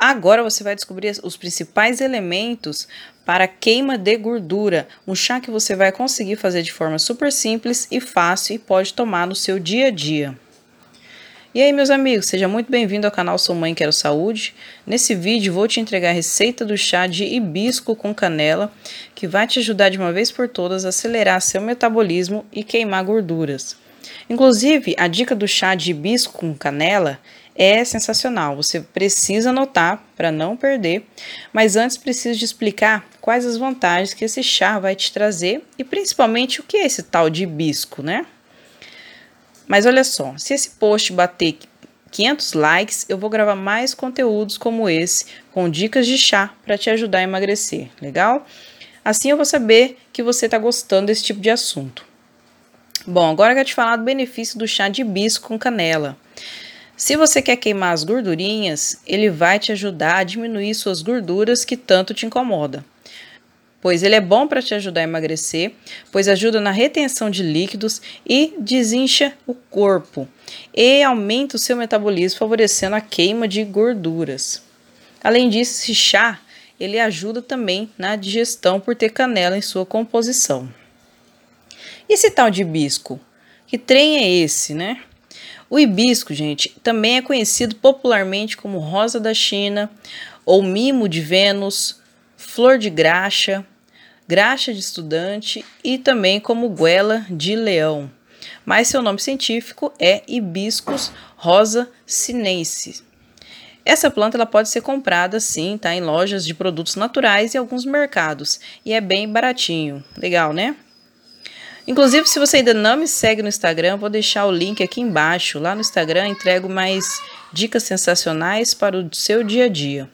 Agora você vai descobrir os principais elementos para queima de gordura, um chá que você vai conseguir fazer de forma super simples e fácil e pode tomar no seu dia a dia. E aí, meus amigos, seja muito bem-vindo ao canal Sou Mãe Quero Saúde. Nesse vídeo vou te entregar a receita do chá de hibisco com canela, que vai te ajudar de uma vez por todas a acelerar seu metabolismo e queimar gorduras. Inclusive, a dica do chá de hibisco com canela é sensacional. Você precisa anotar para não perder, mas antes preciso de explicar quais as vantagens que esse chá vai te trazer e principalmente o que é esse tal de hibisco, né? Mas olha só, se esse post bater 500 likes, eu vou gravar mais conteúdos como esse, com dicas de chá para te ajudar a emagrecer, legal? Assim eu vou saber que você está gostando desse tipo de assunto. Bom, agora eu quero te falar do benefício do chá de hibisco com canela. Se você quer queimar as gordurinhas, ele vai te ajudar a diminuir suas gorduras que tanto te incomoda pois ele é bom para te ajudar a emagrecer, pois ajuda na retenção de líquidos e desincha o corpo e aumenta o seu metabolismo, favorecendo a queima de gorduras. Além disso, esse chá ele ajuda também na digestão por ter canela em sua composição. E esse tal de hibisco? Que trem é esse, né? O hibisco, gente, também é conhecido popularmente como rosa da China ou mimo de Vênus, flor de graxa, graxa de estudante e também como guela de leão. Mas seu nome científico é Hibiscus rosa sinensis. Essa planta ela pode ser comprada sim, tá em lojas de produtos naturais e alguns mercados e é bem baratinho. Legal, né? Inclusive, se você ainda não me segue no Instagram, vou deixar o link aqui embaixo. Lá no Instagram entrego mais dicas sensacionais para o seu dia a dia.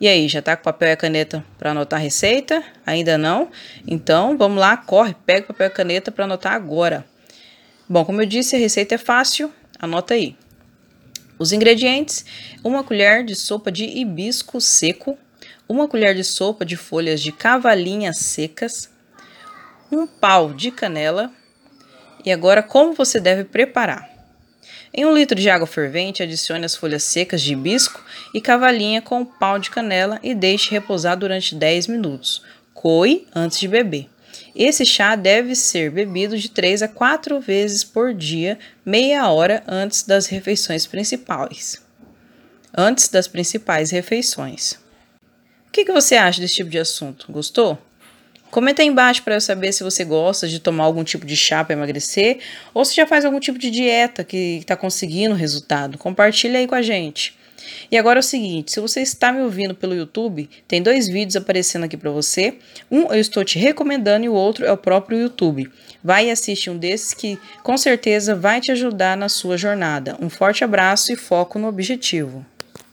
E aí, já tá com papel e caneta para anotar a receita? Ainda não? Então, vamos lá, corre, pega o papel e caneta para anotar agora. Bom, como eu disse, a receita é fácil, anota aí. Os ingredientes: uma colher de sopa de hibisco seco, uma colher de sopa de folhas de cavalinha secas, um pau de canela. E agora, como você deve preparar? Em um litro de água fervente, adicione as folhas secas de hibisco e cavalinha com um pau de canela e deixe repousar durante 10 minutos. Coe antes de beber. Esse chá deve ser bebido de 3 a 4 vezes por dia, meia hora antes das refeições principais. Antes das principais refeições. O que, que você acha desse tipo de assunto? Gostou? Comenta aí embaixo para eu saber se você gosta de tomar algum tipo de chá para emagrecer ou se já faz algum tipo de dieta que está conseguindo resultado. Compartilha aí com a gente. E agora é o seguinte, se você está me ouvindo pelo YouTube, tem dois vídeos aparecendo aqui para você. Um eu estou te recomendando e o outro é o próprio YouTube. Vai e assiste um desses que com certeza vai te ajudar na sua jornada. Um forte abraço e foco no objetivo.